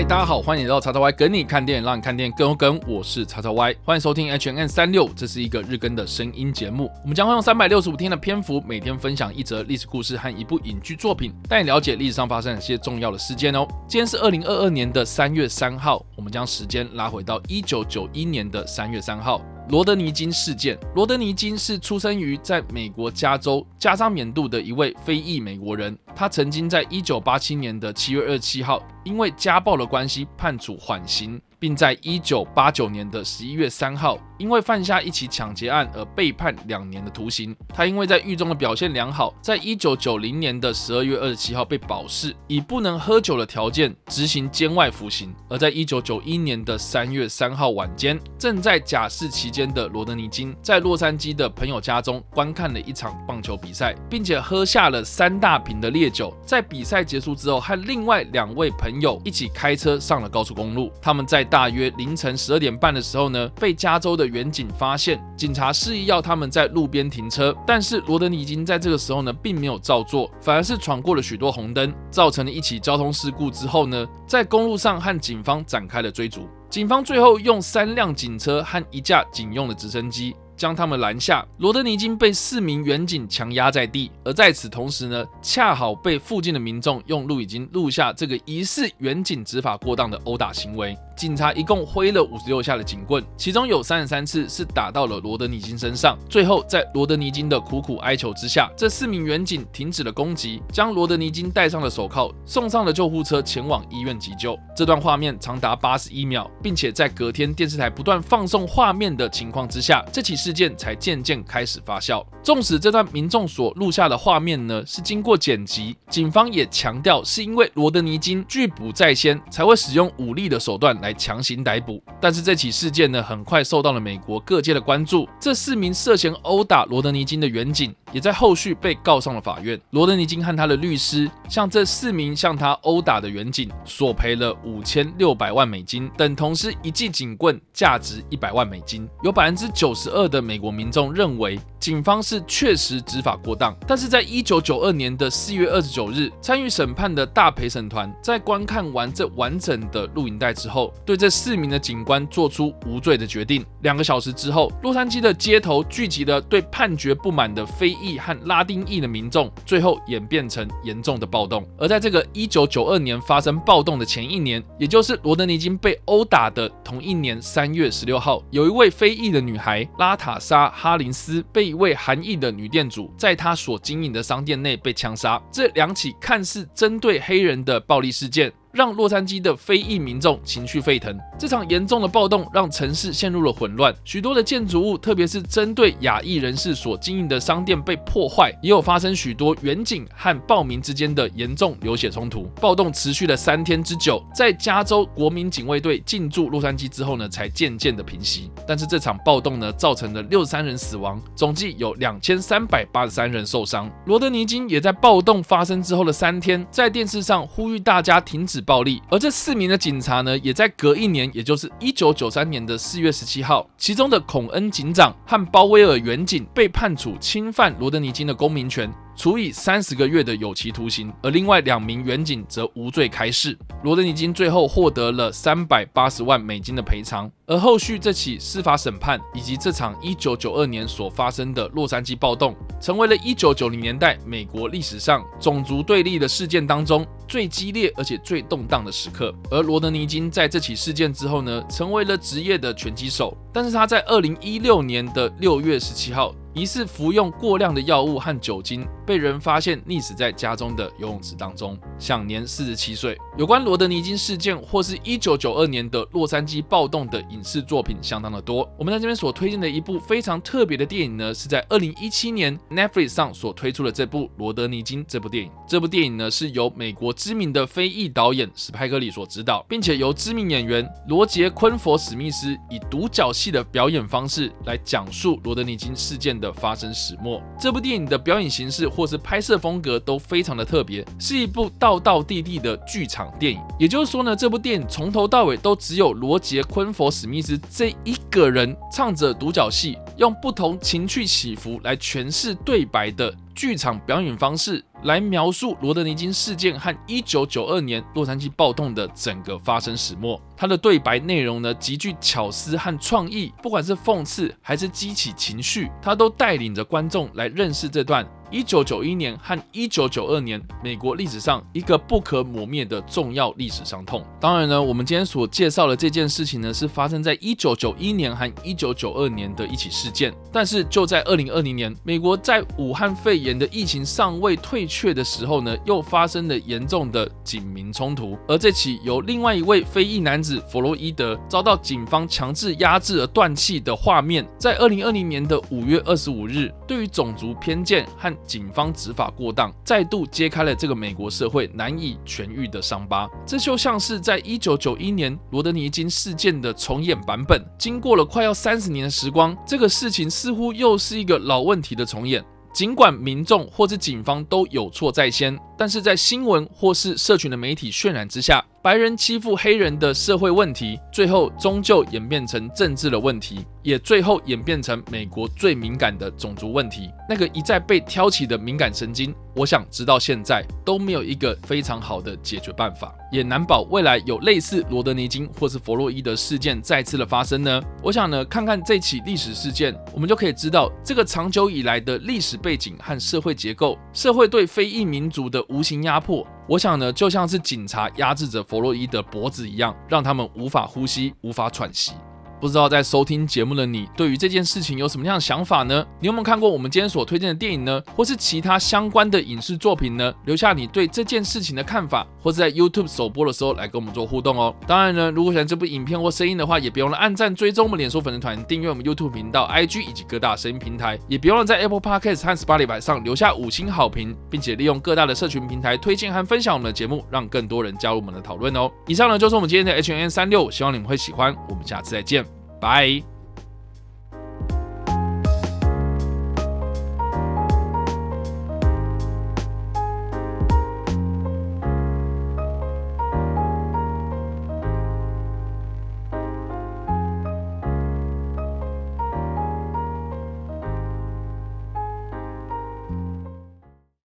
嗨，大家好，欢迎来到叉叉 Y 跟你看电影，让你看电影更有梗。我是叉叉 Y，欢迎收听 H&M 三六，这是一个日更的声音节目。我们将会用三百六十五天的篇幅，每天分享一则历史故事和一部影剧作品，带你了解历史上发生一些重要的事件哦。今天是二零二二年的三月三号，我们将时间拉回到一九九一年的三月三号。罗德尼金事件。罗德尼金是出生于在美国加州加沙缅度的一位非裔美国人。他曾经在一九八七年的七月二十七号，因为家暴的关系判处缓刑。并在一九八九年的十一月三号，因为犯下一起抢劫案而被判两年的徒刑。他因为在狱中的表现良好，在一九九零年的十二月二十七号被保释，以不能喝酒的条件执行监外服刑。而在一九九一年的三月三号晚间，正在假释期间的罗德尼金在洛杉矶的朋友家中观看了一场棒球比赛，并且喝下了三大瓶的烈酒。在比赛结束之后，和另外两位朋朋友一起开车上了高速公路。他们在大约凌晨十二点半的时候呢，被加州的远警发现，警察示意要他们在路边停车，但是罗德尼金在这个时候呢，并没有照做，反而是闯过了许多红灯，造成了一起交通事故之后呢，在公路上和警方展开了追逐，警方最后用三辆警车和一架警用的直升机。将他们拦下，罗德尼金被四名远警强压在地，而在此同时呢，恰好被附近的民众用录影机录下这个疑似远警执法过当的殴打行为。警察一共挥了五十六下的警棍，其中有三十三次是打到了罗德尼金身上。最后，在罗德尼金的苦苦哀求之下，这四名员警停止了攻击，将罗德尼金戴上了手铐，送上了救护车，前往医院急救。这段画面长达八十一秒，并且在隔天电视台不断放送画面的情况之下，这起事件才渐渐开始发酵。纵使这段民众所录下的画面呢是经过剪辑，警方也强调是因为罗德尼金拒捕在先，才会使用武力的手段来。强行逮捕，但是这起事件呢，很快受到了美国各界的关注。这四名涉嫌殴打罗德尼金的员警，也在后续被告上了法院。罗德尼金和他的律师向这四名向他殴打的员警索赔了五千六百万美金，等同是一记警棍价值一百万美金。有百分之九十二的美国民众认为，警方是确实执法过当。但是在一九九二年的四月二十九日，参与审判的大陪审团在观看完这完整的录影带之后，对这四名的警官做出无罪的决定。两个小时之后，洛杉矶的街头聚集了对判决不满的非裔和拉丁裔的民众，最后演变成严重的暴动。而在这个一九九二年发生暴动的前一年，也就是罗德尼金被殴打的同一年三月十六号，有一位非裔的女孩拉塔莎哈林斯被一位韩裔的女店主在她所经营的商店内被枪杀。这两起看似针对黑人的暴力事件，让洛杉矶的非裔民众情绪沸腾。这场严重的暴动让城市陷入了混乱，许多的建筑物，特别是针对亚裔人士所经营的商店被破坏，也有发生许多远警和暴民之间的严重流血冲突。暴动持续了三天之久，在加州国民警卫队进驻洛杉矶之后呢，才渐渐的平息。但是这场暴动呢，造成了六十三人死亡，总计有两千三百八十三人受伤。罗德尼金也在暴动发生之后的三天，在电视上呼吁大家停止暴力，而这四名的警察呢，也在隔一年，也就是一九九三年的四月十七号，其中的孔恩警长和鲍威尔远警被判处侵犯罗德尼金的公民权。处以三十个月的有期徒刑，而另外两名员警则无罪开释。罗德尼金最后获得了三百八十万美金的赔偿。而后续这起司法审判以及这场一九九二年所发生的洛杉矶暴动，成为了一九九零年代美国历史上种族对立的事件当中最激烈而且最动荡的时刻。而罗德尼金在这起事件之后呢，成为了职业的拳击手，但是他在二零一六年的六月十七号。疑似服用过量的药物和酒精，被人发现溺死在家中的游泳池当中，享年四十七岁。有关罗德尼金事件或是一九九二年的洛杉矶暴动的影视作品相当的多。我们在这边所推荐的一部非常特别的电影呢，是在二零一七年 Netflix 上所推出的这部《罗德尼金》这部电影。这部电影呢是由美国知名的非裔导演史派克里所执导，并且由知名演员罗杰昆佛史密斯以独角戏的表演方式来讲述罗德尼金事件的发生始末。这部电影的表演形式或是拍摄风格都非常的特别，是一部道道地地的剧场电影。也就是说呢，这部电影从头到尾都只有罗杰·昆佛·史密斯这一个人唱着独角戏，用不同情绪起伏来诠释对白的剧场表演方式。来描述罗德尼金事件和一九九二年洛杉矶暴动的整个发生始末。他的对白内容呢，极具巧思和创意，不管是讽刺还是激起情绪，他都带领着观众来认识这段。一九九一年和一九九二年，美国历史上一个不可磨灭的重要历史伤痛。当然呢，我们今天所介绍的这件事情呢，是发生在一九九一年和一九九二年的一起事件。但是就在二零二零年，美国在武汉肺炎的疫情尚未退却的时候呢，又发生了严重的警民冲突。而这起由另外一位非裔男子弗洛伊德遭到警方强制压制而断气的画面，在二零二零年的五月二十五日，对于种族偏见和警方执法过当，再度揭开了这个美国社会难以痊愈的伤疤。这就像是在一九九一年罗德尼金事件的重演版本。经过了快要三十年的时光，这个事情似乎又是一个老问题的重演。尽管民众或是警方都有错在先，但是在新闻或是社群的媒体渲染之下，白人欺负黑人的社会问题，最后终究演变成政治的问题，也最后演变成美国最敏感的种族问题。那个一再被挑起的敏感神经，我想直到现在都没有一个非常好的解决办法，也难保未来有类似罗德尼金或是弗洛伊德事件再次的发生呢。我想呢，看看这起历史事件，我们就可以知道这个长久以来的历史背景和社会结构，社会对非裔民族的无形压迫。我想呢，就像是警察压制着弗洛伊德脖子一样，让他们无法呼吸、无法喘息。不知道在收听节目的你，对于这件事情有什么样的想法呢？你有没有看过我们今天所推荐的电影呢？或是其他相关的影视作品呢？留下你对这件事情的看法，或是在 YouTube 首播的时候来跟我们做互动哦。当然呢，如果喜欢这部影片或声音的话，也别忘了按赞、追踪我们脸书粉丝团、订阅我们 YouTube 频道、IG 以及各大声音平台，也别忘了在 Apple Podcast 和 Spotify 上留下五星好评，并且利用各大的社群平台推荐和分享我们的节目，让更多人加入我们的讨论哦。以上呢就是我们今天的 H N 36，希望你们会喜欢。我们下次再见。Bye.